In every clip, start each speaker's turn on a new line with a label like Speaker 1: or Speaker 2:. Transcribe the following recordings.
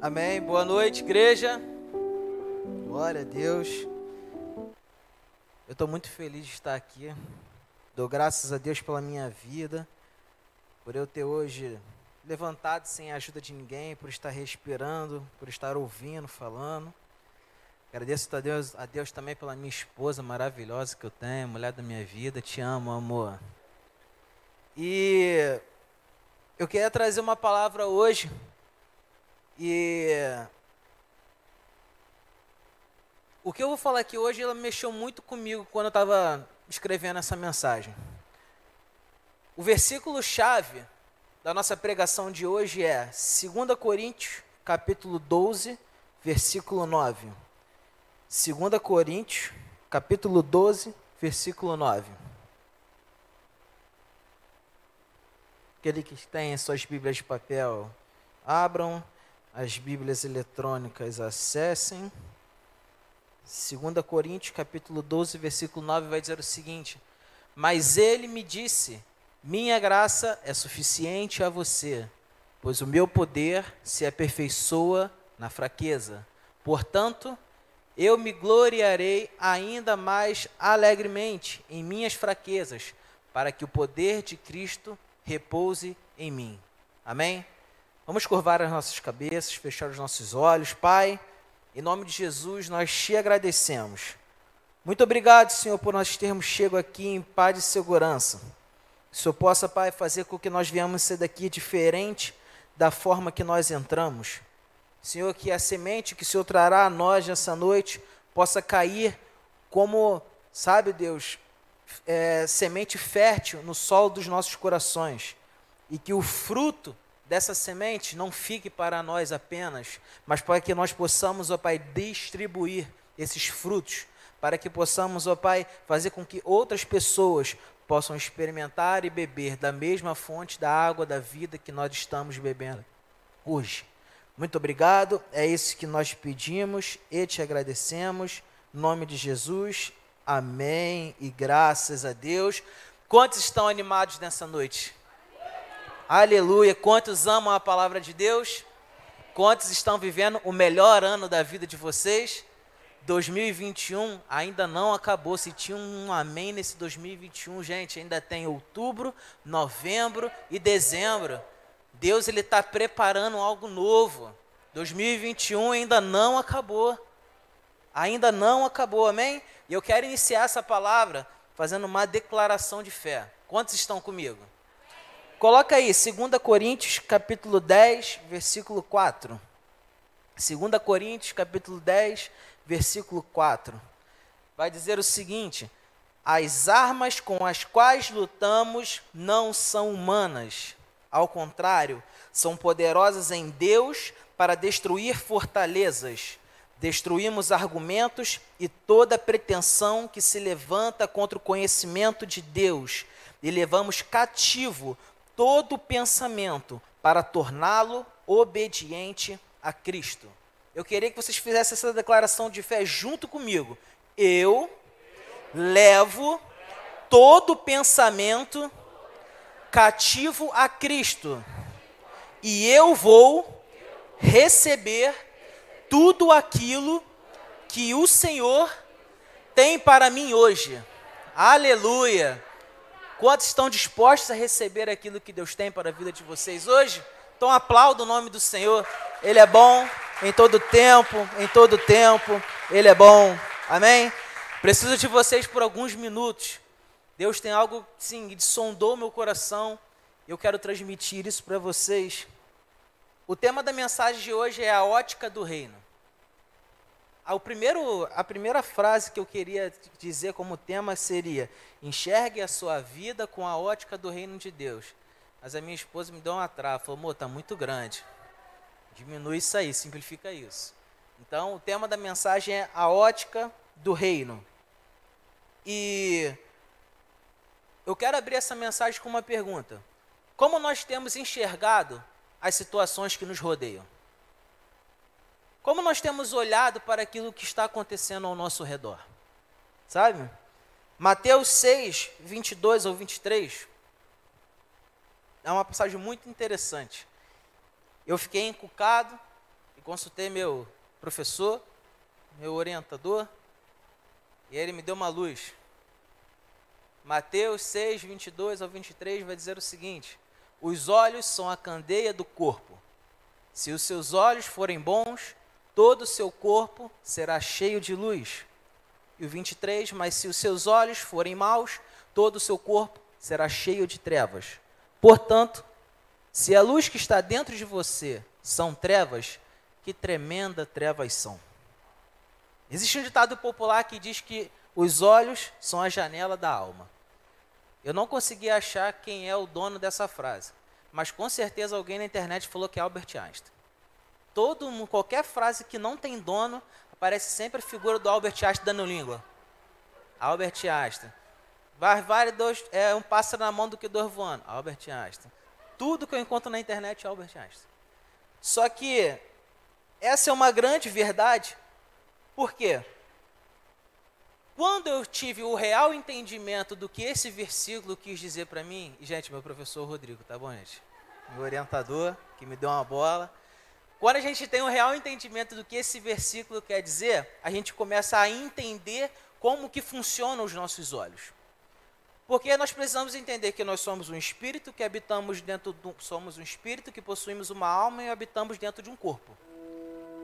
Speaker 1: Amém. Boa noite, igreja. Glória a Deus. Eu estou muito feliz de estar aqui. Dou graças a Deus pela minha vida, por eu ter hoje levantado sem a ajuda de ninguém, por estar respirando, por estar ouvindo, falando. Agradeço a Deus, a Deus também pela minha esposa maravilhosa que eu tenho, mulher da minha vida. Te amo, amor. E eu queria trazer uma palavra hoje. E o que eu vou falar aqui hoje, ela mexeu muito comigo quando eu estava escrevendo essa mensagem. O versículo chave da nossa pregação de hoje é 2 Coríntios, capítulo 12, versículo 9. 2 Coríntios, capítulo 12, versículo 9. Aquele que tem suas Bíblias de papel, abram as Bíblias eletrônicas, acessem. 2 Coríntios, capítulo 12, versículo 9, vai dizer o seguinte: Mas ele me disse: Minha graça é suficiente a você, pois o meu poder se aperfeiçoa na fraqueza. Portanto, eu me gloriarei ainda mais alegremente em minhas fraquezas, para que o poder de Cristo repouse em mim. Amém? Vamos curvar as nossas cabeças, fechar os nossos olhos. Pai, em nome de Jesus, nós te agradecemos. Muito obrigado, Senhor, por nós termos chego aqui em paz e segurança. Que o Senhor possa, Pai, fazer com que nós viemos ser daqui diferente da forma que nós entramos. Senhor, que a semente que o Senhor trará a nós nessa noite possa cair como, sabe, Deus, é, semente fértil no solo dos nossos corações. E que o fruto dessa semente não fique para nós apenas, mas para que nós possamos, ó Pai, distribuir esses frutos, para que possamos, ó Pai, fazer com que outras pessoas possam experimentar e beber da mesma fonte da água da vida que nós estamos bebendo hoje. Muito obrigado, é isso que nós pedimos e te agradecemos. Em nome de Jesus, amém e graças a Deus. Quantos estão animados nessa noite? Aleluia. Quantos amam a palavra de Deus? Quantos estão vivendo o melhor ano da vida de vocês? 2021 ainda não acabou. Se tinha um amém nesse 2021, gente, ainda tem outubro, novembro e dezembro. Deus ele está preparando algo novo. 2021 ainda não acabou. Ainda não acabou, amém? E eu quero iniciar essa palavra fazendo uma declaração de fé. Quantos estão comigo? Coloca aí, 2 Coríntios, capítulo 10, versículo 4. 2 Coríntios, capítulo 10, versículo 4. Vai dizer o seguinte: As armas com as quais lutamos não são humanas. Ao contrário, são poderosas em Deus para destruir fortalezas. Destruímos argumentos e toda pretensão que se levanta contra o conhecimento de Deus e levamos cativo todo pensamento para torná-lo obediente a Cristo. Eu queria que vocês fizessem essa declaração de fé junto comigo. Eu levo todo pensamento cativo a Cristo, e eu vou receber tudo aquilo que o Senhor tem para mim hoje. Aleluia! Quantos estão dispostos a receber aquilo que Deus tem para a vida de vocês hoje? Então aplauda o nome do Senhor. Ele é bom em todo tempo, em todo tempo. Ele é bom. Amém? Preciso de vocês por alguns minutos. Deus tem algo, sim, que sondou meu coração. Eu quero transmitir isso para vocês. O tema da mensagem de hoje é a ótica do reino. O primeiro, a primeira frase que eu queria dizer como tema seria: enxergue a sua vida com a ótica do reino de Deus. Mas a minha esposa me deu uma trava, falou: amor, está muito grande. Diminui isso aí, simplifica isso. Então, o tema da mensagem é a ótica do reino. E eu quero abrir essa mensagem com uma pergunta: Como nós temos enxergado as situações que nos rodeiam? Como nós temos olhado para aquilo que está acontecendo ao nosso redor? Sabe? Mateus 6, 22 ou 23 é uma passagem muito interessante. Eu fiquei encucado e consultei meu professor, meu orientador, e ele me deu uma luz. Mateus 6, 22 ao 23 vai dizer o seguinte: Os olhos são a candeia do corpo. Se os seus olhos forem bons, todo o seu corpo será cheio de luz. E o 23, mas se os seus olhos forem maus, todo o seu corpo será cheio de trevas. Portanto, se a luz que está dentro de você são trevas, que tremenda trevas são. Existe um ditado popular que diz que os olhos são a janela da alma. Eu não consegui achar quem é o dono dessa frase, mas com certeza alguém na internet falou que é Albert Einstein. Todo, qualquer frase que não tem dono, aparece sempre a figura do Albert Einstein dando língua. Albert Einstein. Vale dois, é um pássaro na mão do que dois voando. Albert Einstein. Tudo que eu encontro na internet é Albert Einstein. Só que essa é uma grande verdade. Por quê? Quando eu tive o real entendimento do que esse versículo quis dizer para mim, e gente, meu professor Rodrigo, tá bom, gente? Meu orientador, que me deu uma bola. Quando a gente tem o real entendimento do que esse versículo quer dizer, a gente começa a entender como que funcionam os nossos olhos. Porque nós precisamos entender que nós somos um espírito que habitamos dentro do, somos um espírito que possuímos uma alma e habitamos dentro de um corpo.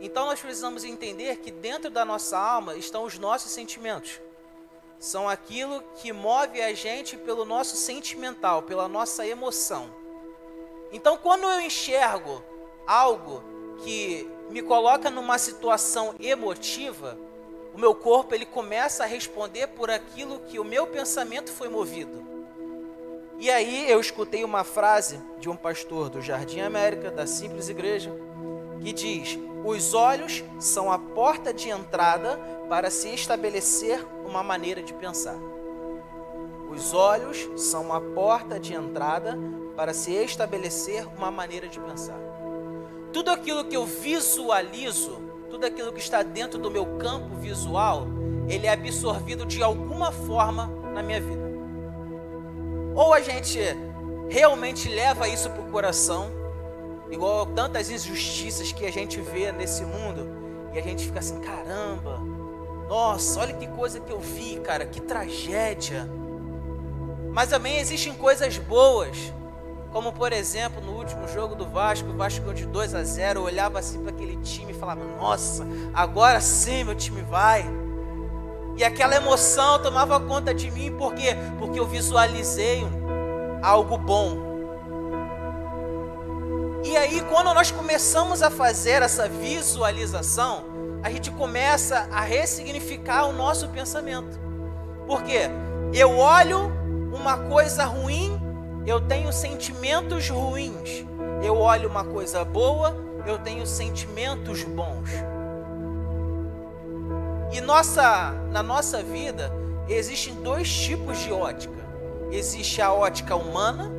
Speaker 1: Então nós precisamos entender que dentro da nossa alma estão os nossos sentimentos. São aquilo que move a gente pelo nosso sentimental, pela nossa emoção. Então quando eu enxergo algo que me coloca numa situação emotiva, o meu corpo ele começa a responder por aquilo que o meu pensamento foi movido. E aí eu escutei uma frase de um pastor do Jardim América, da Simples Igreja, que diz: os olhos são a porta de entrada para se estabelecer uma maneira de pensar. Os olhos são a porta de entrada para se estabelecer uma maneira de pensar. Tudo aquilo que eu visualizo, tudo aquilo que está dentro do meu campo visual, ele é absorvido de alguma forma na minha vida. Ou a gente realmente leva isso para o coração igual tantas injustiças que a gente vê nesse mundo, e a gente fica assim, caramba, nossa, olha que coisa que eu vi, cara, que tragédia. Mas também existem coisas boas, como por exemplo, no último jogo do Vasco, o Vasco de 2 a 0, eu olhava assim para aquele time e falava: "Nossa, agora sim meu time vai". E aquela emoção tomava conta de mim, por quê? Porque eu visualizei algo bom. E aí, quando nós começamos a fazer essa visualização, a gente começa a ressignificar o nosso pensamento. Porque eu olho uma coisa ruim, eu tenho sentimentos ruins. Eu olho uma coisa boa, eu tenho sentimentos bons. E nossa, na nossa vida existem dois tipos de ótica. Existe a ótica humana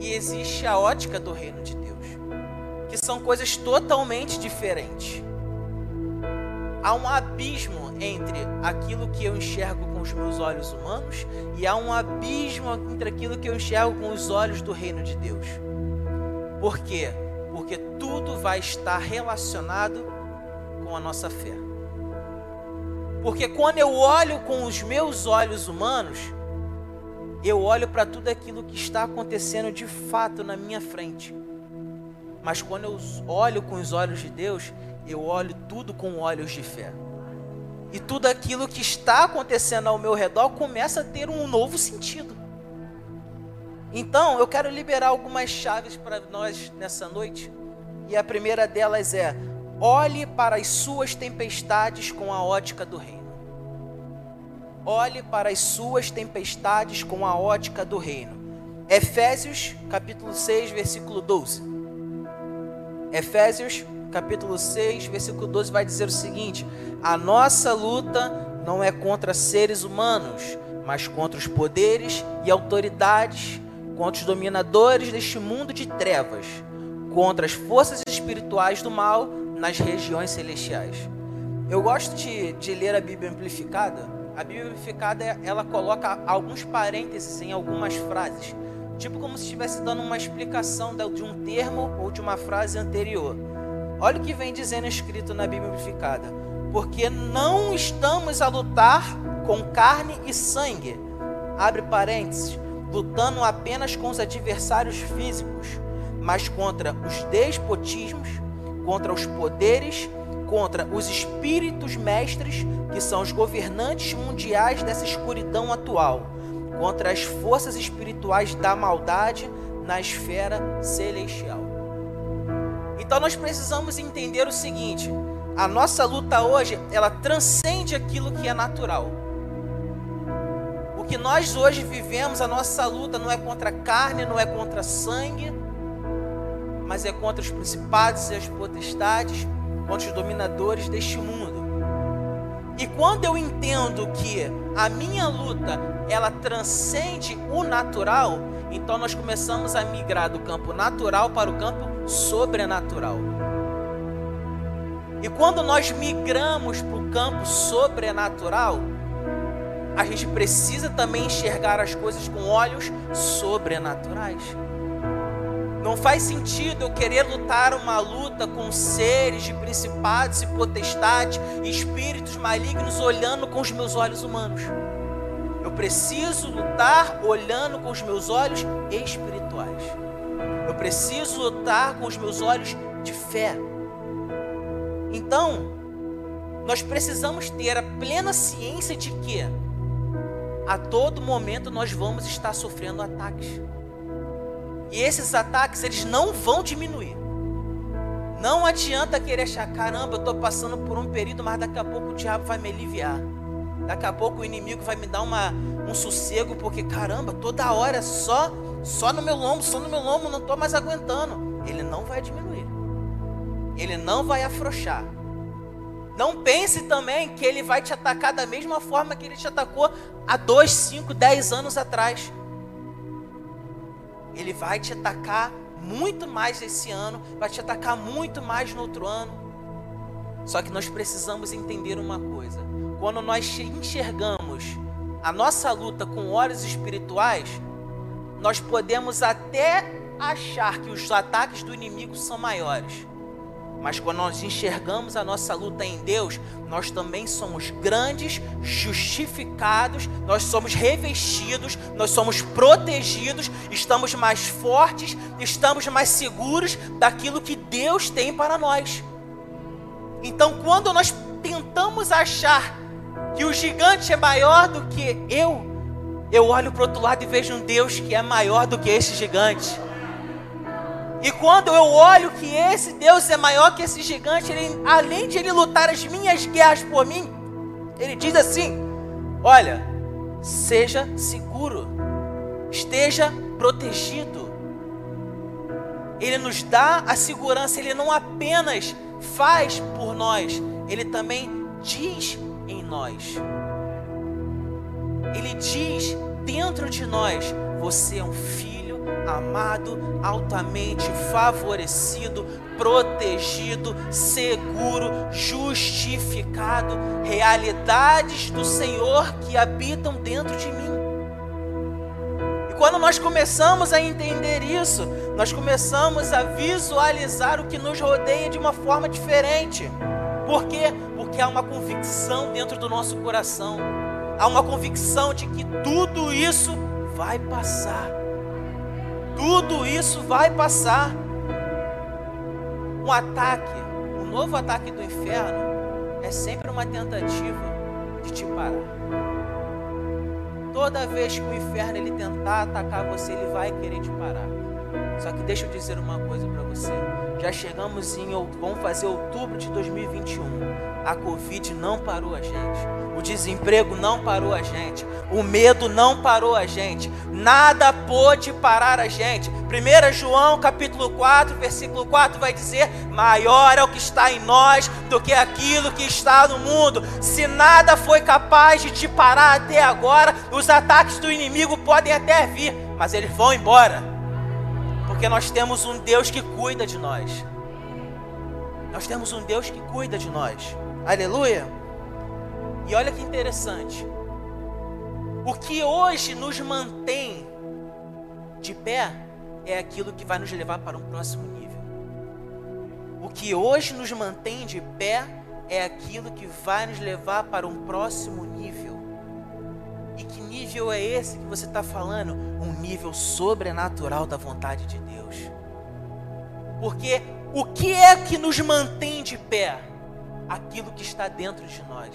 Speaker 1: e existe a ótica do reino de Deus que são coisas totalmente diferentes. Há um abismo entre aquilo que eu enxergo os meus olhos humanos e há um abismo entre aquilo que eu enxergo com os olhos do reino de Deus. Por quê? Porque tudo vai estar relacionado com a nossa fé. Porque quando eu olho com os meus olhos humanos, eu olho para tudo aquilo que está acontecendo de fato na minha frente. Mas quando eu olho com os olhos de Deus, eu olho tudo com olhos de fé. E tudo aquilo que está acontecendo ao meu redor começa a ter um novo sentido. Então, eu quero liberar algumas chaves para nós nessa noite. E a primeira delas é: olhe para as suas tempestades com a ótica do reino. Olhe para as suas tempestades com a ótica do reino. Efésios, capítulo 6, versículo 12. Efésios capítulo 6, versículo 12 vai dizer o seguinte: A nossa luta não é contra seres humanos, mas contra os poderes e autoridades, contra os dominadores deste mundo de trevas, contra as forças espirituais do mal nas regiões celestiais. Eu gosto de, de ler a Bíblia amplificada. A Bíblia amplificada ela coloca alguns parênteses em algumas frases Tipo como se estivesse dando uma explicação de um termo ou de uma frase anterior. Olha o que vem dizendo escrito na Bíblia Unificada. Porque não estamos a lutar com carne e sangue. Abre parênteses. Lutando apenas com os adversários físicos, mas contra os despotismos, contra os poderes, contra os espíritos mestres, que são os governantes mundiais dessa escuridão atual, contra as forças espirituais da maldade na esfera celestial. Então nós precisamos entender o seguinte: a nossa luta hoje, ela transcende aquilo que é natural. O que nós hoje vivemos, a nossa luta não é contra carne, não é contra sangue, mas é contra os principados e as potestades, contra os dominadores deste mundo. E quando eu entendo que a minha luta, ela transcende o natural, então nós começamos a migrar do campo natural para o campo sobrenatural. E quando nós migramos para o campo sobrenatural, a gente precisa também enxergar as coisas com olhos sobrenaturais. Não faz sentido eu querer lutar uma luta com seres de principados e potestades, espíritos malignos olhando com os meus olhos humanos. Eu preciso lutar olhando com os meus olhos espirituais. Eu preciso lutar com os meus olhos de fé. Então, nós precisamos ter a plena ciência de que a todo momento nós vamos estar sofrendo ataques. E esses ataques, eles não vão diminuir. Não adianta querer achar, caramba, eu estou passando por um período, mas daqui a pouco o diabo vai me aliviar. Daqui a pouco o inimigo vai me dar uma, um sossego, porque caramba, toda hora só, só no meu lombo, só no meu lombo, não estou mais aguentando. Ele não vai diminuir. Ele não vai afrouxar. Não pense também que ele vai te atacar da mesma forma que ele te atacou há 2, 5, 10 anos atrás ele vai te atacar muito mais esse ano, vai te atacar muito mais no outro ano. Só que nós precisamos entender uma coisa: quando nós enxergamos a nossa luta com olhos espirituais, nós podemos até achar que os ataques do inimigo são maiores. Mas quando nós enxergamos a nossa luta em Deus, nós também somos grandes, justificados, nós somos revestidos, nós somos protegidos, estamos mais fortes, estamos mais seguros daquilo que Deus tem para nós. Então, quando nós tentamos achar que o gigante é maior do que eu, eu olho para o outro lado e vejo um Deus que é maior do que esse gigante. E quando eu olho que esse Deus é maior que esse gigante, ele, além de ele lutar as minhas guerras por mim, ele diz assim: Olha, seja seguro, esteja protegido. Ele nos dá a segurança, ele não apenas faz por nós, ele também diz em nós. Ele diz dentro de nós: Você é um filho amado, altamente favorecido, protegido, seguro, justificado, realidades do Senhor que habitam dentro de mim. E quando nós começamos a entender isso, nós começamos a visualizar o que nos rodeia de uma forma diferente. Por quê? Porque há uma convicção dentro do nosso coração. Há uma convicção de que tudo isso vai passar tudo isso vai passar. Um ataque, um novo ataque do inferno é sempre uma tentativa de te parar. Toda vez que o inferno ele tentar atacar você, ele vai querer te parar. Só que deixa eu dizer uma coisa para você. Já chegamos em vamos fazer outubro de 2021. A Covid não parou a gente. O desemprego não parou a gente. O medo não parou a gente. Nada pôde parar a gente. 1 João capítulo 4, versículo 4 vai dizer: Maior é o que está em nós do que aquilo que está no mundo. Se nada foi capaz de te parar até agora, os ataques do inimigo podem até vir, mas eles vão embora porque nós temos um Deus que cuida de nós. Nós temos um Deus que cuida de nós. Aleluia. E olha que interessante. O que hoje nos mantém de pé é aquilo que vai nos levar para um próximo nível. O que hoje nos mantém de pé é aquilo que vai nos levar para um próximo nível. E que nível é esse que você está falando? Um nível sobrenatural da vontade de Deus. Porque o que é que nos mantém de pé? Aquilo que está dentro de nós.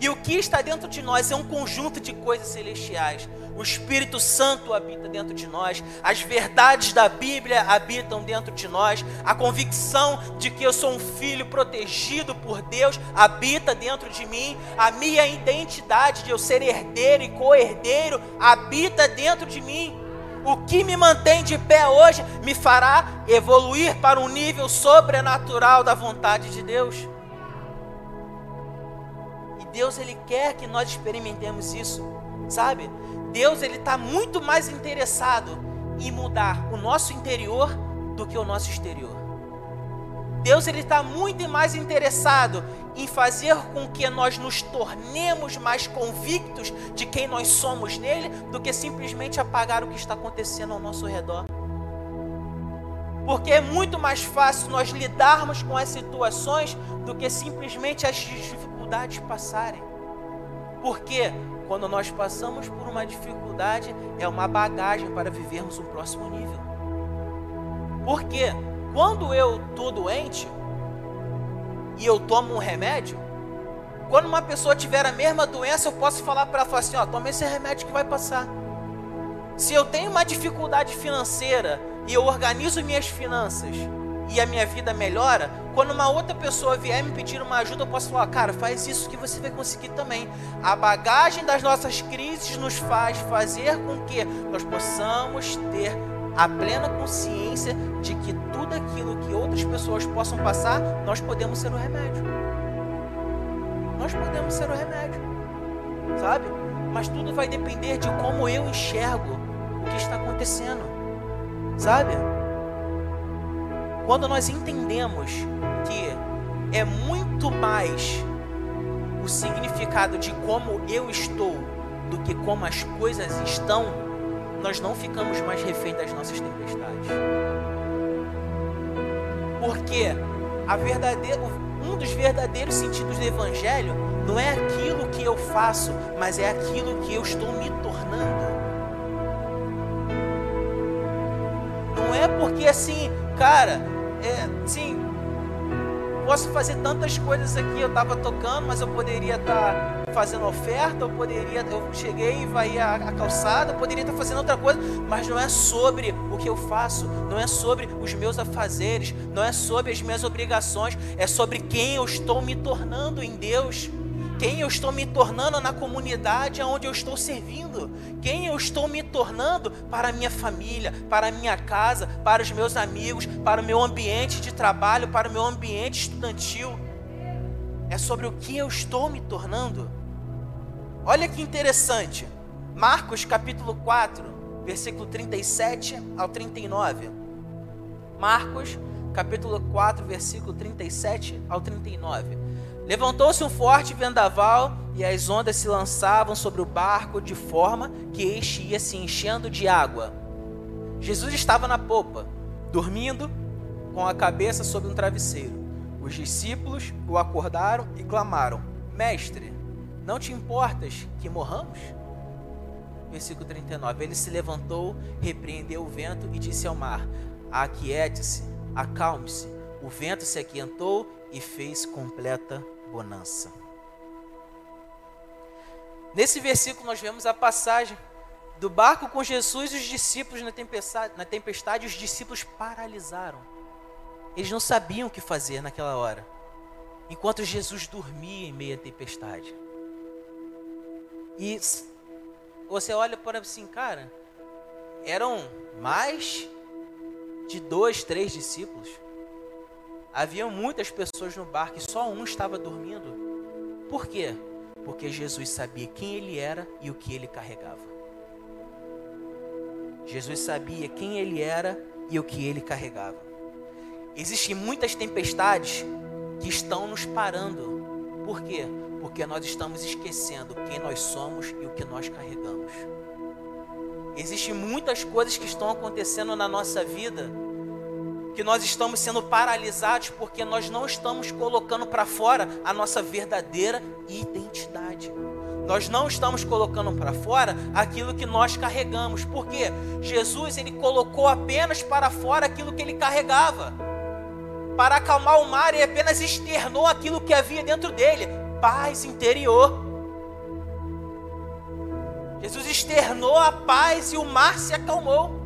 Speaker 1: E o que está dentro de nós é um conjunto de coisas celestiais. O Espírito Santo habita dentro de nós, as verdades da Bíblia habitam dentro de nós, a convicção de que eu sou um filho protegido por Deus habita dentro de mim, a minha identidade de eu ser herdeiro e co-herdeiro habita dentro de mim. O que me mantém de pé hoje me fará evoluir para um nível sobrenatural da vontade de Deus. Deus ele quer que nós experimentemos isso, sabe? Deus ele está muito mais interessado em mudar o nosso interior do que o nosso exterior. Deus ele está muito mais interessado em fazer com que nós nos tornemos mais convictos de quem nós somos nele do que simplesmente apagar o que está acontecendo ao nosso redor. Porque é muito mais fácil nós lidarmos com as situações do que simplesmente as dificuldades passarem. Porque quando nós passamos por uma dificuldade, é uma bagagem para vivermos um próximo nível. Porque quando eu estou doente e eu tomo um remédio, quando uma pessoa tiver a mesma doença, eu posso falar para ela assim: ó, toma esse remédio que vai passar. Se eu tenho uma dificuldade financeira e eu organizo minhas finanças e a minha vida melhora, quando uma outra pessoa vier me pedir uma ajuda, eu posso falar, cara, faz isso que você vai conseguir também. A bagagem das nossas crises nos faz fazer com que nós possamos ter a plena consciência de que tudo aquilo que outras pessoas possam passar, nós podemos ser o remédio. Nós podemos ser o remédio, sabe? Mas tudo vai depender de como eu enxergo o que está acontecendo, sabe? Quando nós entendemos que é muito mais o significado de como eu estou do que como as coisas estão, nós não ficamos mais refém das nossas tempestades. Porque a um dos verdadeiros sentidos do Evangelho não é aquilo que eu faço, mas é aquilo que eu estou me tornando. Não é porque assim, cara, é, sim, posso fazer tantas coisas aqui. Eu estava tocando, mas eu poderia estar tá fazendo oferta, eu poderia, eu cheguei e vai a, a calçada, eu poderia estar tá fazendo outra coisa, mas não é sobre o que eu faço, não é sobre os meus afazeres, não é sobre as minhas obrigações, é sobre quem eu estou me tornando em Deus quem eu estou me tornando na comunidade onde eu estou servindo, quem eu estou me tornando para a minha família, para a minha casa, para os meus amigos, para o meu ambiente de trabalho, para o meu ambiente estudantil. É sobre o que eu estou me tornando. Olha que interessante. Marcos capítulo 4, versículo 37 ao 39. Marcos capítulo 4, versículo 37 ao 39. Levantou-se um forte vendaval e as ondas se lançavam sobre o barco de forma que este ia se enchendo de água. Jesus estava na popa, dormindo com a cabeça sobre um travesseiro. Os discípulos o acordaram e clamaram: Mestre, não te importas que morramos? Versículo 39. Ele se levantou, repreendeu o vento e disse ao mar: Aquiete-se, acalme-se. O vento se aquietou e fez completa bonança. Nesse versículo nós vemos a passagem do barco com Jesus e os discípulos na tempestade, na tempestade os discípulos paralisaram. Eles não sabiam o que fazer naquela hora. Enquanto Jesus dormia em meio à tempestade. E você olha para assim, cara, eram mais de dois, três discípulos. Haviam muitas pessoas no barco e só um estava dormindo. Por quê? Porque Jesus sabia quem ele era e o que ele carregava. Jesus sabia quem ele era e o que ele carregava. Existem muitas tempestades que estão nos parando. Por quê? Porque nós estamos esquecendo quem nós somos e o que nós carregamos. Existem muitas coisas que estão acontecendo na nossa vida que nós estamos sendo paralisados porque nós não estamos colocando para fora a nossa verdadeira identidade. Nós não estamos colocando para fora aquilo que nós carregamos. Porque Jesus ele colocou apenas para fora aquilo que ele carregava. Para acalmar o mar, ele apenas externou aquilo que havia dentro dele, paz interior. Jesus externou a paz e o mar se acalmou.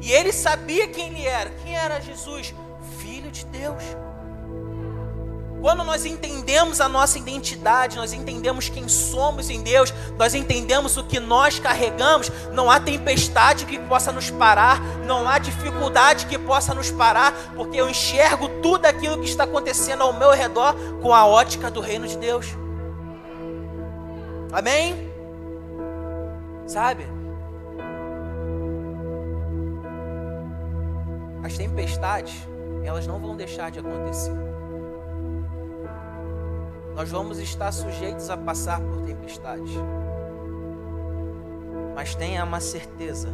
Speaker 1: E ele sabia quem ele era. Quem era Jesus? Filho de Deus. Quando nós entendemos a nossa identidade, nós entendemos quem somos em Deus, nós entendemos o que nós carregamos, não há tempestade que possa nos parar, não há dificuldade que possa nos parar, porque eu enxergo tudo aquilo que está acontecendo ao meu redor com a ótica do reino de Deus. Amém? Sabe? As tempestades, elas não vão deixar de acontecer. Nós vamos estar sujeitos a passar por tempestades. Mas tenha uma certeza.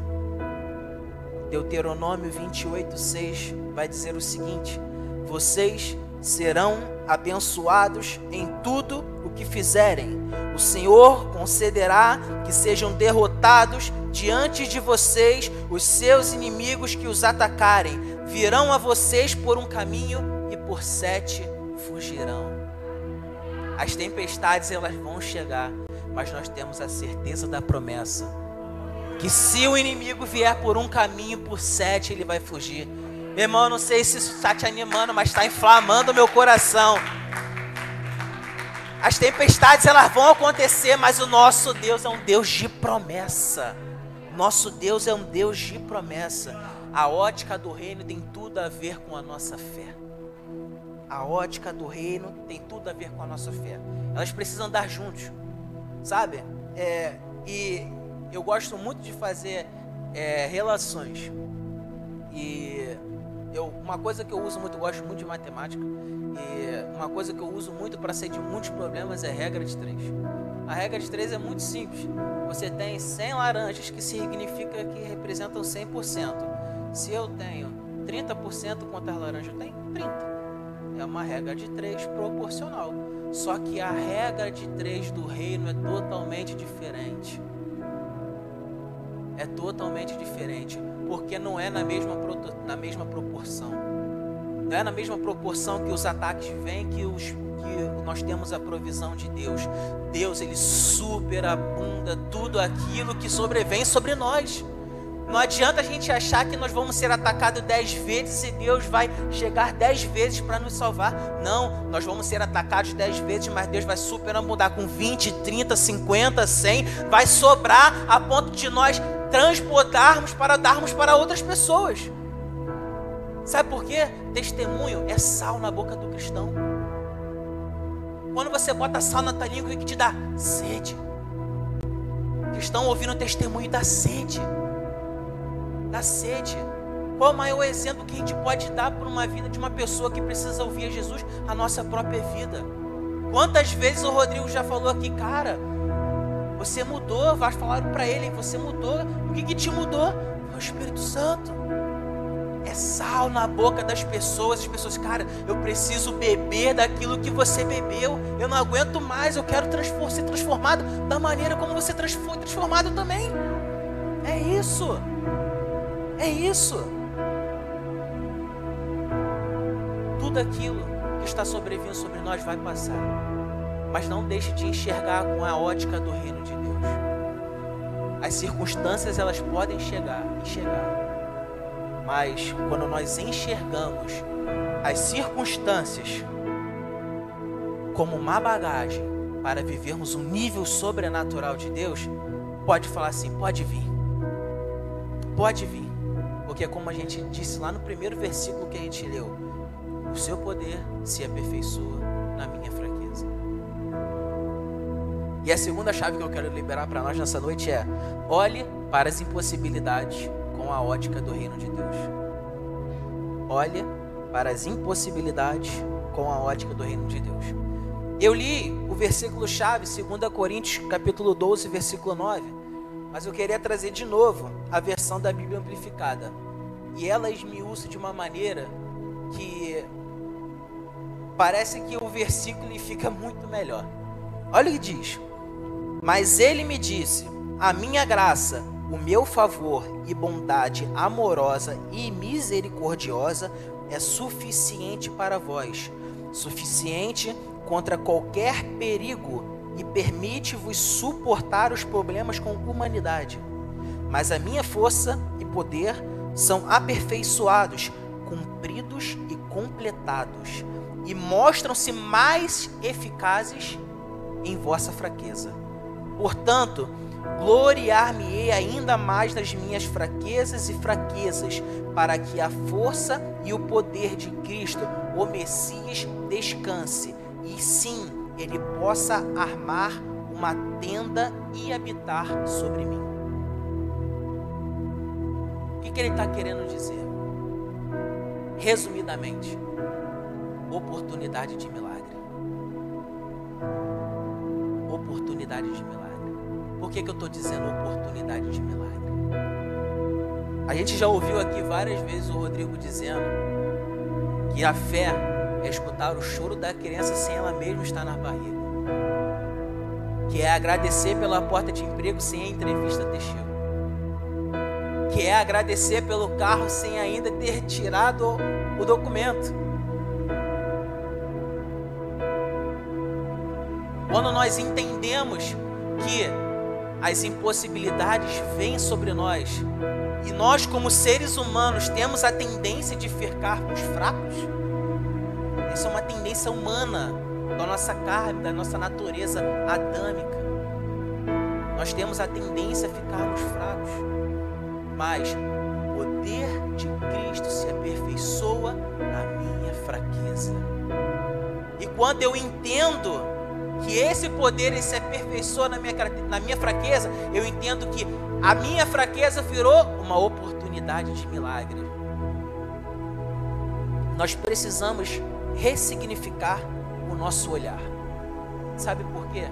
Speaker 1: Deuteronômio 28, 6 vai dizer o seguinte: Vocês serão abençoados em tudo o que fizerem. O Senhor concederá que sejam derrotados diante de vocês os seus inimigos que os atacarem. Virão a vocês por um caminho e por sete fugirão. As tempestades elas vão chegar, mas nós temos a certeza da promessa que se o inimigo vier por um caminho, por sete ele vai fugir. Meu irmão, não sei se isso está te animando, mas está inflamando o meu coração. As tempestades elas vão acontecer, mas o nosso Deus é um Deus de promessa. Nosso Deus é um Deus de promessa. A ótica do reino tem tudo a ver com a nossa fé. A ótica do reino tem tudo a ver com a nossa fé. Elas precisam andar juntos, sabe? É, e eu gosto muito de fazer é, relações. E eu, uma coisa que eu uso muito, eu gosto muito de matemática, e uma coisa que eu uso muito para sair de muitos problemas é a regra de três. A regra de três é muito simples. Você tem 100 laranjas, que significa que representam 100%. Se eu tenho 30% contra as laranjas, eu tenho 30. É uma regra de três proporcional. Só que a regra de três do reino é totalmente diferente. É totalmente diferente porque não é na mesma, na mesma proporção. Não é na mesma proporção que os ataques vêm que, os, que nós temos a provisão de Deus. Deus, ele superabunda tudo aquilo que sobrevém sobre nós. Não adianta a gente achar que nós vamos ser atacados dez vezes e Deus vai chegar dez vezes para nos salvar. Não, nós vamos ser atacados dez vezes, mas Deus vai superabundar com 20, 30, 50, 100. Vai sobrar a ponto de nós transportarmos para darmos para outras pessoas. Sabe por quê? Testemunho é sal na boca do cristão. Quando você bota sal na tua língua, o que te dá? Sede. Cristão ouvindo o testemunho da sede. Da sede. Qual o maior exemplo que a gente pode dar para uma vida de uma pessoa que precisa ouvir a Jesus? A nossa própria vida. Quantas vezes o Rodrigo já falou aqui, cara, você mudou, vai falar para ele, você mudou. O que, que te mudou? O Espírito Santo. É sal na boca das pessoas. As pessoas, cara, eu preciso beber daquilo que você bebeu. Eu não aguento mais, eu quero ser transformado da maneira como você foi transformado também. É isso. É isso. Tudo aquilo que está sobrevindo sobre nós vai passar. Mas não deixe de enxergar com a ótica do reino de Deus. As circunstâncias elas podem chegar e chegar. Mas quando nós enxergamos as circunstâncias como uma bagagem para vivermos um nível sobrenatural de Deus, pode falar assim: pode vir. Pode vir. Porque, como a gente disse lá no primeiro versículo que a gente leu, o seu poder se aperfeiçoa na minha fraqueza. E a segunda chave que eu quero liberar para nós nessa noite é: olhe para as impossibilidades com a ótica do reino de Deus. Olhe para as impossibilidades com a ótica do reino de Deus. Eu li o versículo chave, 2 Coríntios, capítulo 12, versículo 9, mas eu queria trazer de novo a versão da Bíblia amplificada. E ela esmiuça de uma maneira que parece que o versículo fica muito melhor. Olha o que diz: Mas ele me disse: A minha graça, o meu favor e bondade amorosa e misericordiosa é suficiente para vós, suficiente contra qualquer perigo e permite-vos suportar os problemas com humanidade. Mas a minha força e poder são aperfeiçoados, cumpridos e completados, e mostram-se mais eficazes em vossa fraqueza. Portanto, gloriar-me-ei ainda mais nas minhas fraquezas e fraquezas, para que a força e o poder de Cristo, o Messias, descanse, e sim, ele possa armar uma tenda e habitar sobre mim. O que, que ele está querendo dizer? Resumidamente, oportunidade de milagre. Oportunidade de milagre. Por que, que eu estou dizendo oportunidade de milagre? A gente já ouviu aqui várias vezes o Rodrigo dizendo que a fé é escutar o choro da criança sem ela mesma estar na barriga. Que é agradecer pela porta de emprego sem a entrevista ter chego. Que é agradecer pelo carro sem ainda ter tirado o documento. Quando nós entendemos que as impossibilidades vêm sobre nós e nós, como seres humanos, temos a tendência de ficarmos fracos, isso é uma tendência humana da nossa carne, da nossa natureza adâmica. Nós temos a tendência a ficarmos fracos, mas o poder de Cristo se aperfeiçoa na minha fraqueza. E quando eu entendo que esse poder ele se aperfeiçoa na minha, na minha fraqueza, eu entendo que a minha fraqueza virou uma oportunidade de milagre. Nós precisamos ressignificar o nosso olhar. Sabe por quê?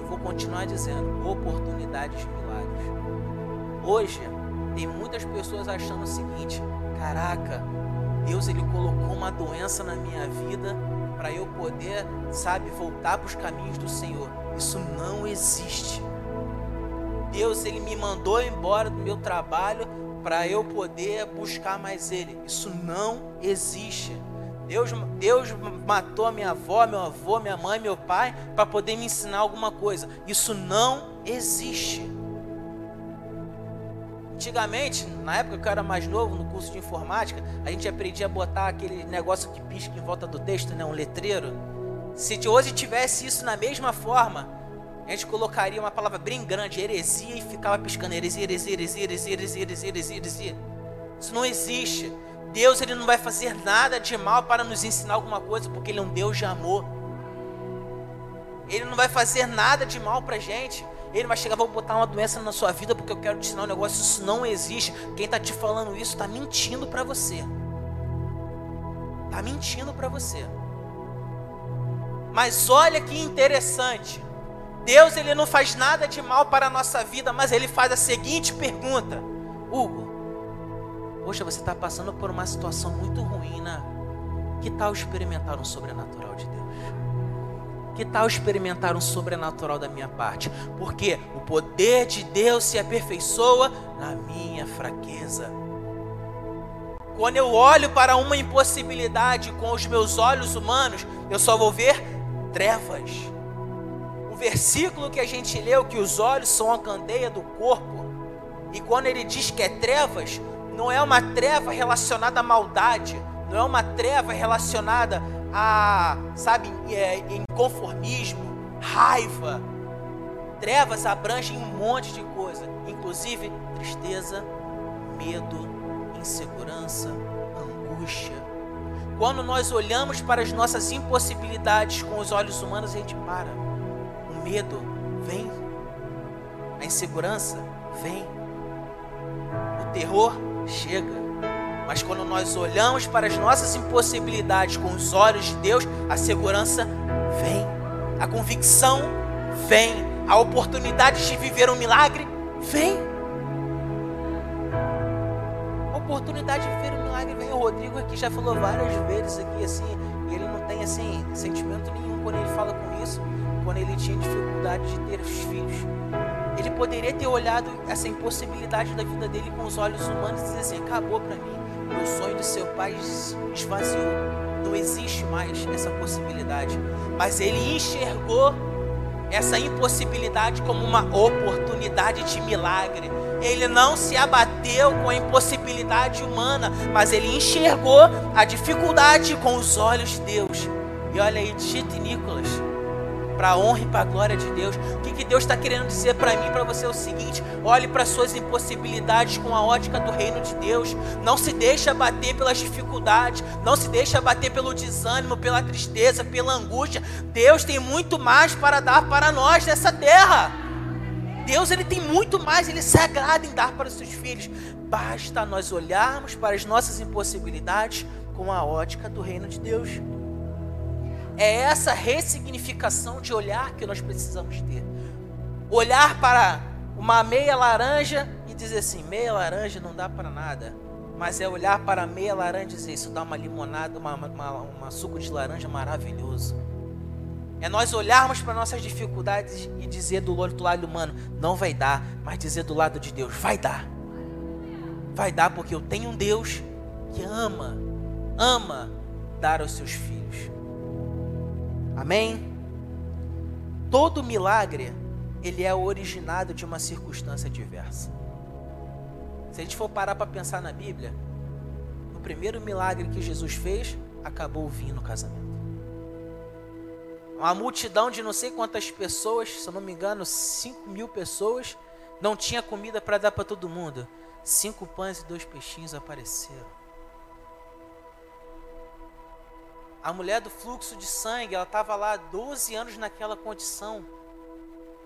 Speaker 1: Eu vou continuar dizendo: oportunidades de milagres. Hoje, tem muitas pessoas achando o seguinte: caraca, Deus ele colocou uma doença na minha vida para eu poder, sabe, voltar para os caminhos do Senhor. Isso não existe. Deus ele me mandou embora do meu trabalho para eu poder buscar mais Ele. Isso não existe. Deus, Deus matou minha avó, meu avô, minha mãe, meu pai para poder me ensinar alguma coisa. Isso não existe. Antigamente, na época que eu era mais novo, no curso de informática, a gente aprendia a botar aquele negócio que pisca em volta do texto, né, um letreiro. Se hoje tivesse isso na mesma forma, a gente colocaria uma palavra bem grande, heresia, e ficava piscando heresia, heresia, heresia, heresia, heresia, heresia, heresia, heresia. Isso não existe. Deus ele não vai fazer nada de mal para nos ensinar alguma coisa, porque Ele é um Deus de amor. Ele não vai fazer nada de mal para gente. Ele vai chegar, vou botar uma doença na sua vida porque eu quero te ensinar um negócio. Isso não existe. Quem está te falando isso está mentindo para você. Está mentindo para você. Mas olha que interessante. Deus ele não faz nada de mal para a nossa vida, mas ele faz a seguinte pergunta: Hugo, poxa, você está passando por uma situação muito ruim, né? Que tal experimentar um sobrenatural de Deus? Que tal experimentar um sobrenatural da minha parte? Porque o poder de Deus se aperfeiçoa na minha fraqueza. Quando eu olho para uma impossibilidade com os meus olhos humanos, eu só vou ver trevas. O versículo que a gente leu, que os olhos são a candeia do corpo, e quando ele diz que é trevas, não é uma treva relacionada à maldade, não é uma treva relacionada a, sabe, é, inconformismo, raiva. Trevas abrangem um monte de coisa, inclusive tristeza, medo, insegurança, angústia. Quando nós olhamos para as nossas impossibilidades com os olhos humanos, a gente para. O medo vem, a insegurança vem, o terror chega. Mas quando nós olhamos para as nossas impossibilidades com os olhos de Deus, a segurança vem, a convicção vem, a oportunidade de viver um milagre vem. oportunidade de ver o milagre vem. O Rodrigo aqui já falou várias vezes aqui assim, e ele não tem assim sentimento nenhum quando ele fala com isso, quando ele tinha dificuldade de ter os filhos. Ele poderia ter olhado essa impossibilidade da vida dele com os olhos humanos e dizer assim: acabou para mim, meu sonho de ser pai esvaziou, não existe mais essa possibilidade. Mas ele enxergou essa impossibilidade como uma oportunidade de milagre. Ele não se abateu com a impossibilidade humana, mas ele enxergou a dificuldade com os olhos de Deus. E olha aí, Tito e Nicolas, para a honra e para a glória de Deus. O que, que Deus está querendo dizer para mim e para você é o seguinte: olhe para suas impossibilidades com a ótica do reino de Deus. Não se deixe abater pelas dificuldades, não se deixe abater pelo desânimo, pela tristeza, pela angústia. Deus tem muito mais para dar para nós nessa terra. Deus ele tem muito mais, ele se agrada em dar para os seus filhos. Basta nós olharmos para as nossas impossibilidades com a ótica do reino de Deus. É essa ressignificação de olhar que nós precisamos ter. Olhar para uma meia laranja e dizer assim: meia laranja não dá para nada. Mas é olhar para a meia laranja e dizer: isso dá uma limonada, uma, uma, uma suco de laranja maravilhoso. É nós olharmos para nossas dificuldades e dizer do lado humano: não vai dar, mas dizer do lado de Deus: vai dar. Vai dar porque eu tenho um Deus que ama, ama dar aos seus filhos. Amém? Todo milagre, ele é originado de uma circunstância diversa. Se a gente for parar para pensar na Bíblia, o primeiro milagre que Jesus fez, acabou o vinho no casamento. Uma multidão de não sei quantas pessoas, se eu não me engano, 5 mil pessoas, não tinha comida para dar para todo mundo. Cinco pães e dois peixinhos apareceram. A mulher do fluxo de sangue, ela estava lá 12 anos naquela condição.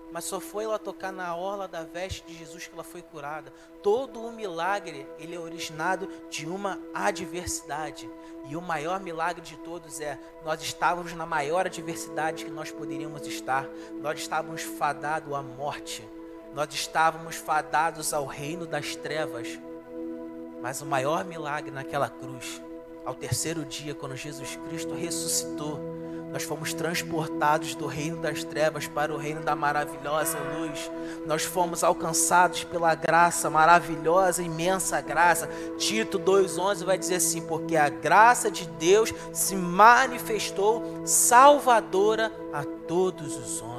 Speaker 1: Mas só foi ela tocar na orla da veste de Jesus que ela foi curada. Todo o milagre, ele é originado de uma adversidade. E o maior milagre de todos é: nós estávamos na maior adversidade que nós poderíamos estar. Nós estávamos fadados à morte. Nós estávamos fadados ao reino das trevas. Mas o maior milagre naquela cruz ao terceiro dia, quando Jesus Cristo ressuscitou, nós fomos transportados do reino das trevas para o reino da maravilhosa luz. Nós fomos alcançados pela graça maravilhosa, imensa graça. Tito 2:11 vai dizer assim: "Porque a graça de Deus se manifestou salvadora a todos os homens."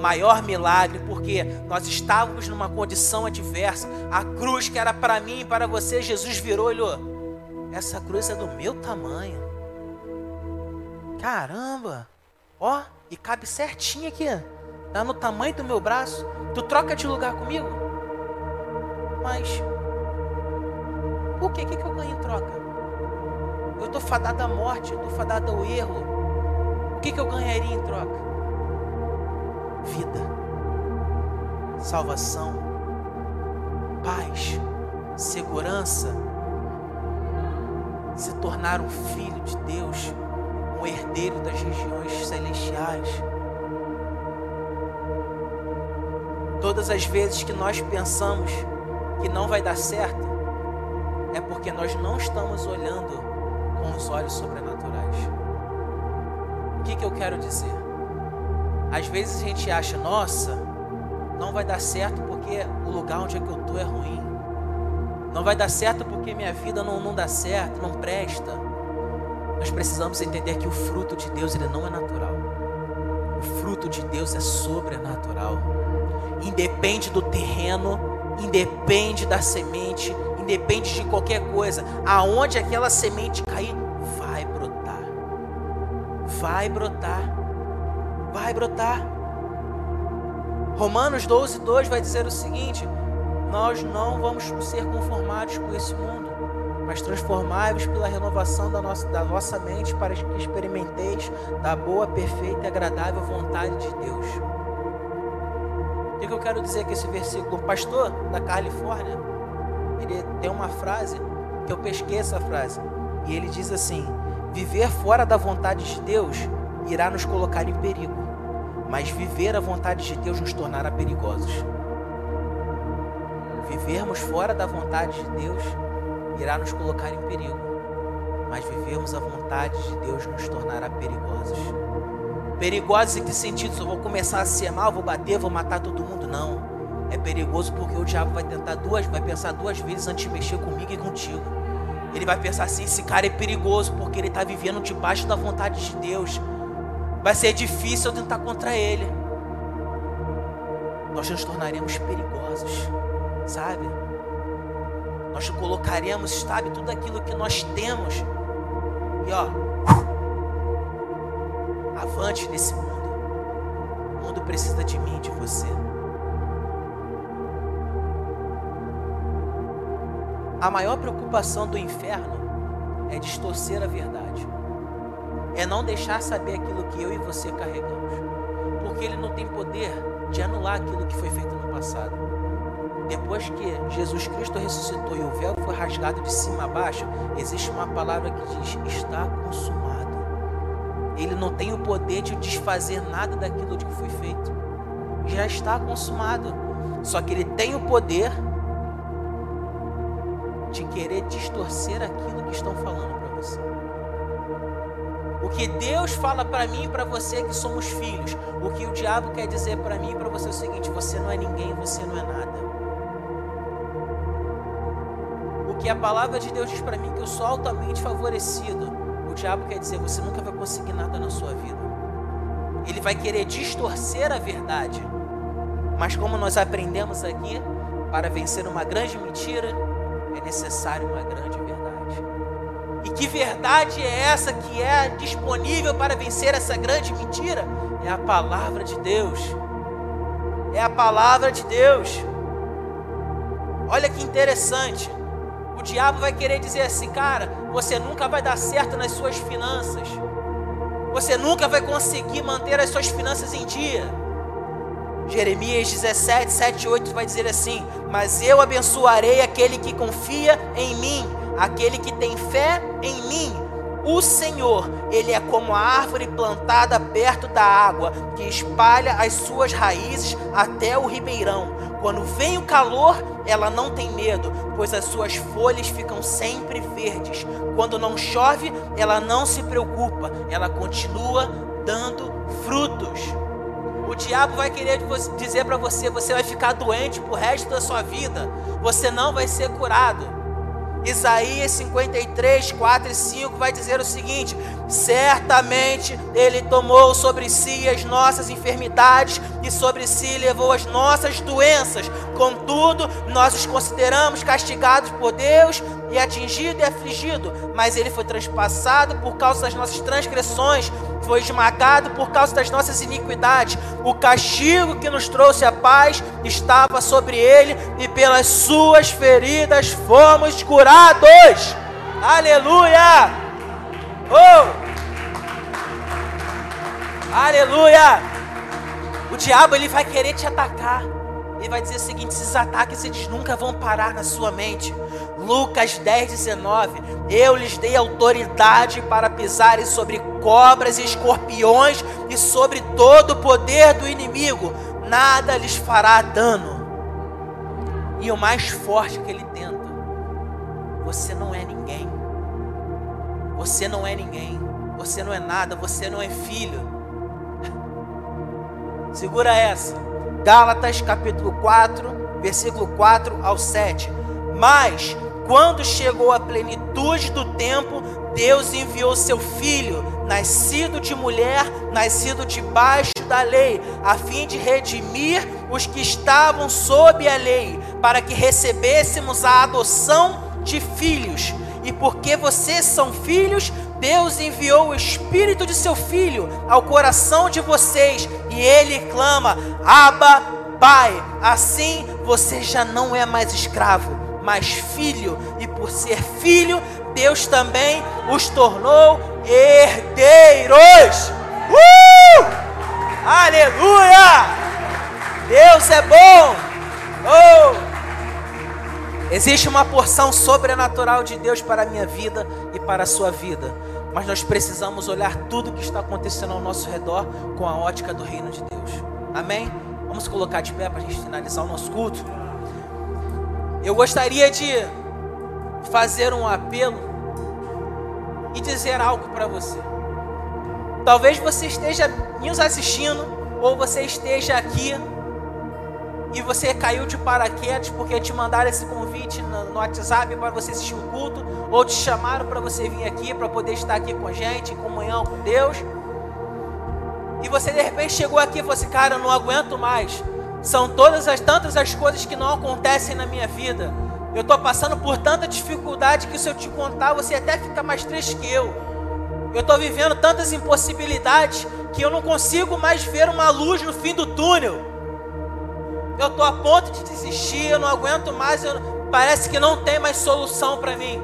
Speaker 1: maior milagre, porque nós estávamos numa condição adversa. A cruz que era para mim e para você, Jesus virou e olhou essa cruz é do meu tamanho. Caramba! Ó, e cabe certinho aqui. Tá no tamanho do meu braço. Tu troca de lugar comigo? Mas por que que, que eu ganho em troca? Eu tô fadado à morte, eu tô fadado ao erro. O que que eu ganharia em troca? Vida, salvação, paz, segurança se tornar um filho de Deus, um herdeiro das regiões celestiais. Todas as vezes que nós pensamos que não vai dar certo, é porque nós não estamos olhando com os olhos sobrenaturais. O que, que eu quero dizer? Às vezes a gente acha, nossa, não vai dar certo porque o lugar onde é que eu estou é ruim. Não vai dar certo porque minha vida não, não dá certo, não presta. Nós precisamos entender que o fruto de Deus ele não é natural. O fruto de Deus é sobrenatural. Independe do terreno, independe da semente, independe de qualquer coisa. Aonde aquela semente cair, vai brotar. Vai brotar. Vai brotar. Romanos 12, 2 vai dizer o seguinte: nós não vamos ser conformados com esse mundo, mas transformai-vos pela renovação da, nossa, da vossa mente para que experimenteis da boa, perfeita e agradável vontade de Deus. O que eu quero dizer com esse versículo? O pastor da Califórnia, ele tem uma frase que eu pesquei essa frase, e ele diz assim: viver fora da vontade de Deus irá nos colocar em perigo, mas viver a vontade de Deus nos tornará perigosos vivermos fora da vontade de Deus irá nos colocar em perigo, mas vivermos a vontade de Deus nos tornará perigosos. Perigosos em que sentido? Eu vou começar a ser mal, vou bater, vou matar todo mundo? Não. É perigoso porque o diabo vai tentar duas, vai pensar duas vezes antes de mexer comigo e contigo. Ele vai pensar assim: esse cara é perigoso porque ele está vivendo debaixo da vontade de Deus. Vai ser difícil eu tentar contra ele. Nós nos tornaremos perigosos, sabe? Nós colocaremos, sabe, tudo aquilo que nós temos. E ó, avante nesse mundo. O mundo precisa de mim, de você. A maior preocupação do inferno é distorcer a verdade. É não deixar saber aquilo que eu e você carregamos. Porque ele não tem poder de anular aquilo que foi feito no passado. Depois que Jesus Cristo ressuscitou e o véu foi rasgado de cima a baixo, existe uma palavra que diz: está consumado. Ele não tem o poder de desfazer nada daquilo que foi feito. Já está consumado. Só que ele tem o poder de querer distorcer aquilo que estão falando para você. O que Deus fala para mim e para você é que somos filhos. O que o diabo quer dizer para mim e para você é o seguinte: você não é ninguém, você não é nada. Que a palavra de Deus diz para mim que eu sou altamente favorecido. O diabo quer dizer você nunca vai conseguir nada na sua vida. Ele vai querer distorcer a verdade. Mas como nós aprendemos aqui, para vencer uma grande mentira, é necessário uma grande verdade. E que verdade é essa que é disponível para vencer essa grande mentira? É a palavra de Deus. É a palavra de Deus. Olha que interessante. O diabo vai querer dizer assim, cara, você nunca vai dar certo nas suas finanças. Você nunca vai conseguir manter as suas finanças em dia. Jeremias 17, 7 e 8 vai dizer assim: Mas eu abençoarei aquele que confia em mim, aquele que tem fé em mim. O Senhor, Ele é como a árvore plantada perto da água, que espalha as suas raízes até o ribeirão. Quando vem o calor, ela não tem medo, pois as suas folhas ficam sempre verdes. Quando não chove, ela não se preocupa, ela continua dando frutos. O diabo vai querer dizer para você: você vai ficar doente pro resto da sua vida, você não vai ser curado. Isaías 53, 4 e 5 vai dizer o seguinte: Certamente Ele tomou sobre si as nossas enfermidades e sobre si levou as nossas doenças. Contudo, nós os consideramos castigados por Deus e atingido e afligido, mas Ele foi transpassado por causa das nossas transgressões, foi esmagado por causa das nossas iniquidades. O castigo que nos trouxe a paz estava sobre Ele e pelas Suas feridas fomos curados. Aleluia! Oh! Aleluia! O diabo ele vai querer te atacar. Ele vai dizer o seguinte: esses ataques eles nunca vão parar na sua mente. Lucas 10, 19. Eu lhes dei autoridade para pisarem sobre cobras e escorpiões e sobre todo o poder do inimigo. Nada lhes fará dano. E o mais forte que ele tenta: você não é ninguém. Você não é ninguém. Você não é nada. Você não é filho. Segura essa. Gálatas capítulo 4, versículo 4 ao 7. Mas, quando chegou a plenitude do tempo, Deus enviou seu filho, nascido de mulher, nascido debaixo da lei, a fim de redimir os que estavam sob a lei, para que recebêssemos a adoção de filhos. E porque vocês são filhos, Deus enviou o Espírito de seu Filho ao coração de vocês e ele clama: Abba, Pai. Assim você já não é mais escravo, mas filho, e por ser filho, Deus também os tornou herdeiros. Uh! Aleluia! Deus é bom. Oh! Existe uma porção sobrenatural de Deus para a minha vida e para a sua vida. Mas nós precisamos olhar tudo que está acontecendo ao nosso redor com a ótica do reino de Deus. Amém? Vamos colocar de pé para a gente finalizar o nosso culto. Eu gostaria de fazer um apelo e dizer algo para você. Talvez você esteja nos assistindo ou você esteja aqui e você caiu de paraquedas porque te mandaram esse convite no, WhatsApp para você assistir o culto ou te chamaram para você vir aqui para poder estar aqui com a gente em comunhão com Deus. E você de repente chegou aqui e falou assim: "Cara, eu não aguento mais. São todas as tantas as coisas que não acontecem na minha vida. Eu estou passando por tanta dificuldade que se eu te contar, você até fica mais triste que eu. Eu estou vivendo tantas impossibilidades que eu não consigo mais ver uma luz no fim do túnel. Eu estou a ponto de desistir, eu não aguento mais, eu, parece que não tem mais solução para mim.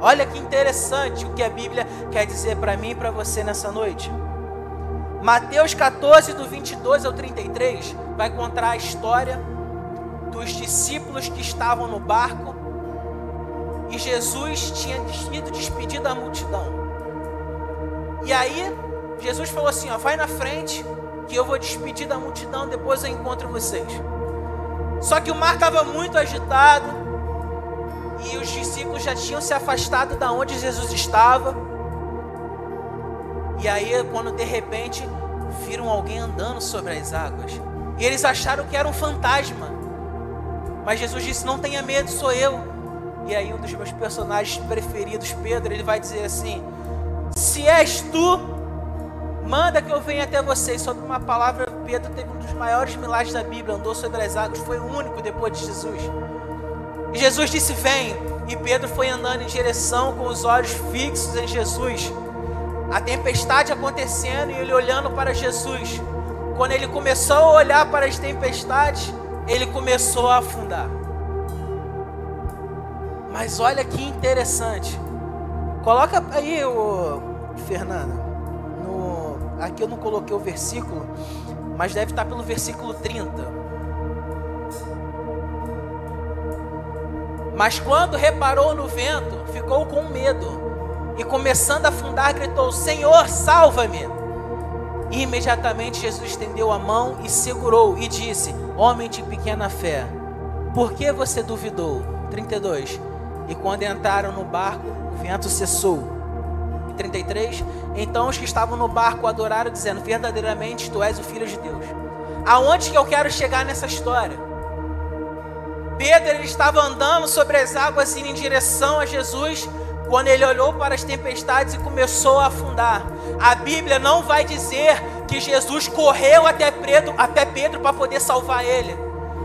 Speaker 1: Olha que interessante o que a Bíblia quer dizer para mim e para você nessa noite. Mateus 14, do 22 ao 33, vai contar a história dos discípulos que estavam no barco e Jesus tinha sido despedido da multidão. E aí, Jesus falou assim: ó, vai na frente, que eu vou despedir da multidão, depois eu encontro vocês. Só que o mar estava muito agitado e os discípulos já tinham se afastado da onde Jesus estava. E aí, quando de repente viram alguém andando sobre as águas, e eles acharam que era um fantasma. Mas Jesus disse: Não tenha medo, sou eu. E aí, um dos meus personagens preferidos, Pedro, ele vai dizer assim: Se és tu, manda que eu venha até você. E sobre uma palavra, Pedro teve um dos maiores milagres da Bíblia, andou sobre as águas, foi o único depois de Jesus. E Jesus disse: Vem. E Pedro foi andando em direção com os olhos fixos em Jesus. A tempestade acontecendo e ele olhando para Jesus. Quando ele começou a olhar para as tempestades, ele começou a afundar. Mas olha que interessante. Coloca aí o Fernanda. Aqui eu não coloquei o versículo, mas deve estar pelo versículo 30. Mas quando reparou no vento, ficou com medo e começando a afundar, gritou: Senhor, salva-me! E imediatamente Jesus estendeu a mão e segurou e disse: Homem de pequena fé, por que você duvidou? 32. E quando entraram no barco, o vento cessou. E 33. Então os que estavam no barco adoraram, dizendo: Verdadeiramente tu és o Filho de Deus. Aonde que eu quero chegar nessa história? Pedro ele estava andando sobre as águas indo em direção a Jesus quando ele olhou para as tempestades e começou a afundar. A Bíblia não vai dizer que Jesus correu até Pedro, até Pedro para poder salvar ele.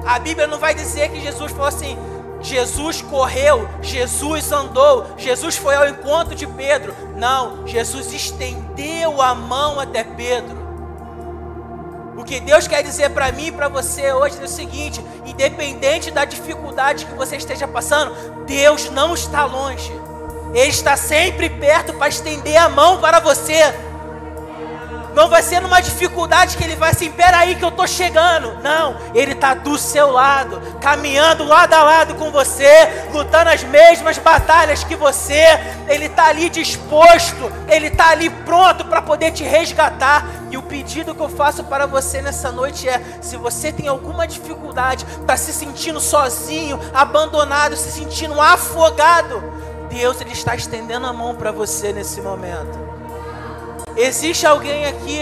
Speaker 1: A Bíblia não vai dizer que Jesus falou assim: Jesus correu, Jesus andou, Jesus foi ao encontro de Pedro. Não, Jesus estendeu a mão até Pedro. O que Deus quer dizer para mim e para você hoje é o seguinte: independente da dificuldade que você esteja passando, Deus não está longe. Ele está sempre perto para estender a mão para você. Não vai ser numa dificuldade que ele vai assim, peraí que eu estou chegando. Não, ele está do seu lado, caminhando lado a lado com você, lutando as mesmas batalhas que você. Ele está ali disposto, ele está ali pronto para poder te resgatar. E o pedido que eu faço para você nessa noite é: se você tem alguma dificuldade, está se sentindo sozinho, abandonado, se sentindo afogado, Deus ele está estendendo a mão para você nesse momento. Existe alguém aqui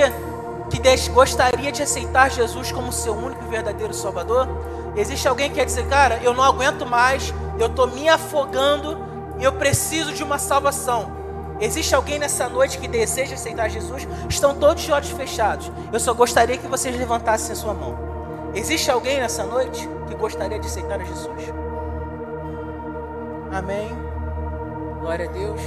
Speaker 1: que gostaria de aceitar Jesus como seu único e verdadeiro Salvador? Existe alguém que quer dizer, cara, eu não aguento mais, eu estou me afogando e eu preciso de uma salvação. Existe alguém nessa noite que deseja aceitar Jesus? Estão todos de olhos fechados. Eu só gostaria que vocês levantassem a sua mão. Existe alguém nessa noite que gostaria de aceitar Jesus? Amém. Glória a Deus.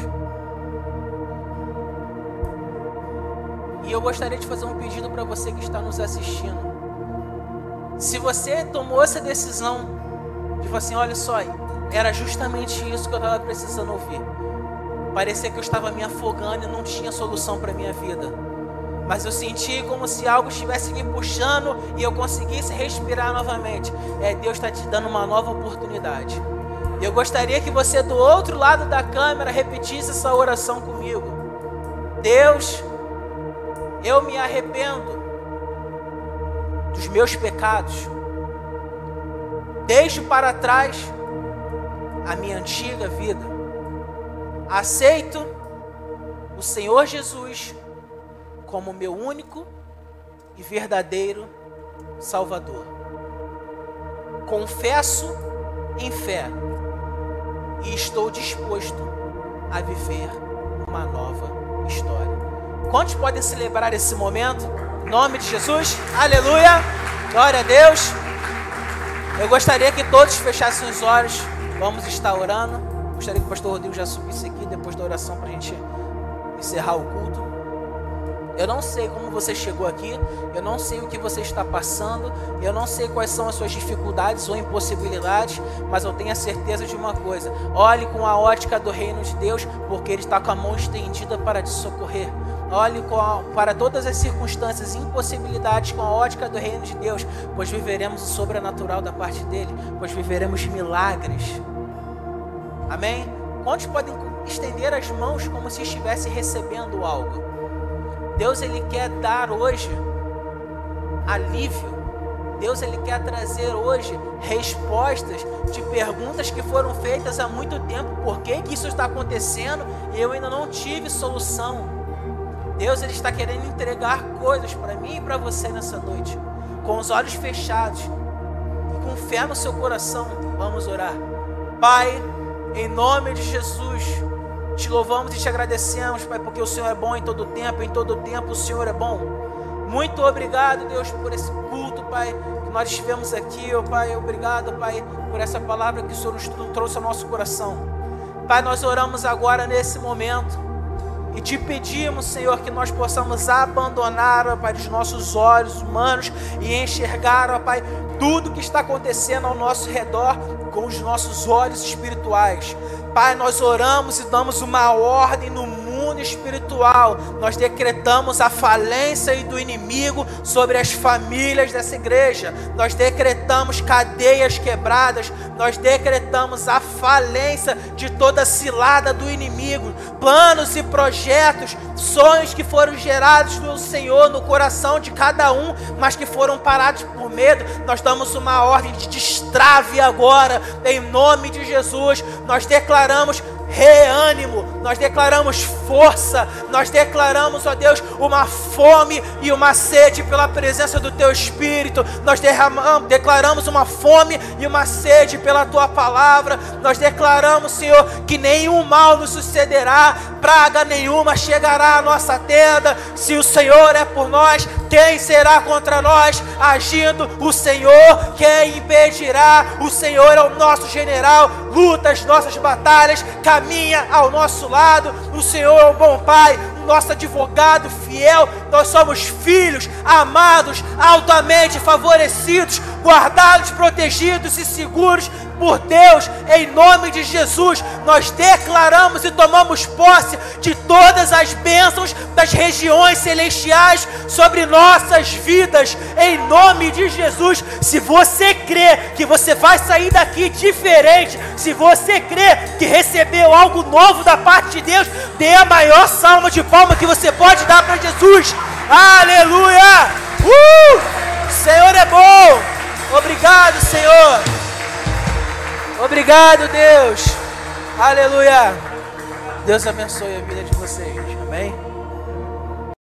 Speaker 1: E eu gostaria de fazer um pedido para você que está nos assistindo. Se você tomou essa decisão de falar assim, olha só, era justamente isso que eu estava precisando ouvir. Parecia que eu estava me afogando e não tinha solução para minha vida. Mas eu senti como se algo estivesse me puxando e eu conseguisse respirar novamente. É, Deus está te dando uma nova oportunidade. Eu gostaria que você do outro lado da câmera repetisse essa oração comigo. Deus, eu me arrependo dos meus pecados. Deixo para trás a minha antiga vida. Aceito o Senhor Jesus como meu único e verdadeiro Salvador. Confesso em fé e estou disposto a viver uma nova história. Quantos podem celebrar esse momento? Em nome de Jesus, aleluia, glória a Deus. Eu gostaria que todos fechassem os olhos, vamos estar orando. Gostaria que o pastor Rodrigo já subisse aqui depois da oração para a gente encerrar o culto. Eu não sei como você chegou aqui, eu não sei o que você está passando, eu não sei quais são as suas dificuldades ou impossibilidades, mas eu tenho a certeza de uma coisa: olhe com a ótica do reino de Deus, porque Ele está com a mão estendida para te socorrer. Olhe a, para todas as circunstâncias e impossibilidades com a ótica do reino de Deus, pois viveremos o sobrenatural da parte dele, pois viveremos milagres. Amém? Quantos podem estender as mãos como se estivesse recebendo algo? Deus ele quer dar hoje alívio. Deus ele quer trazer hoje respostas de perguntas que foram feitas há muito tempo. Por que, que isso está acontecendo? E eu ainda não tive solução. Deus ele está querendo entregar coisas para mim e para você nessa noite, com os olhos fechados e com fé no seu coração. Vamos orar. Pai, em nome de Jesus, te louvamos e te agradecemos, Pai, porque o Senhor é bom em todo tempo, em todo tempo o Senhor é bom. Muito obrigado, Deus, por esse culto, Pai, que nós estivemos aqui, oh, Pai. Obrigado, Pai, por essa palavra que o Senhor nos trouxe ao nosso coração. Pai, nós oramos agora nesse momento e te pedimos, Senhor, que nós possamos abandonar, ó Pai, os nossos olhos humanos e enxergar, ó Pai, tudo que está acontecendo ao nosso redor com os nossos olhos espirituais. Pai, nós oramos e damos uma ordem no mundo espiritual. Nós decretamos a falência do inimigo sobre as famílias dessa igreja. Nós decretamos cadeias quebradas. Nós decretamos a falência de toda cilada do inimigo. Planos e projetos, sonhos que foram gerados do Senhor no coração de cada um, mas que foram parados por medo. Nós damos uma ordem de destrave agora, em nome de Jesus. Nós declaramos reânimo, nós declaramos força, nós declaramos, ó Deus, uma fome e uma sede pela presença do Teu Espírito, nós derramamos, declaramos uma fome e uma sede pela Tua palavra, nós declaramos, Senhor, que nenhum mal nos sucederá, praga nenhuma chegará à nossa tenda, se o Senhor é por nós, quem será contra nós? Agindo o Senhor, quem impedirá? O Senhor é o nosso general, luta as nossas batalhas, caminha ao nosso lado. O Senhor é o bom Pai, nosso advogado fiel. Nós somos filhos, amados, altamente favorecidos, guardados, protegidos e seguros por Deus, em nome de Jesus, nós declaramos e tomamos posse de todas as bênçãos das regiões celestiais sobre nossas vidas, em nome de Jesus. Se você crê que você vai sair daqui diferente, se você crê que recebeu algo novo da parte de Deus, dê a maior salva de palma que você pode dar para Jesus. Aleluia! Uh! Senhor é bom. Obrigado, Senhor. Obrigado, Deus. Aleluia. Deus abençoe a vida de vocês.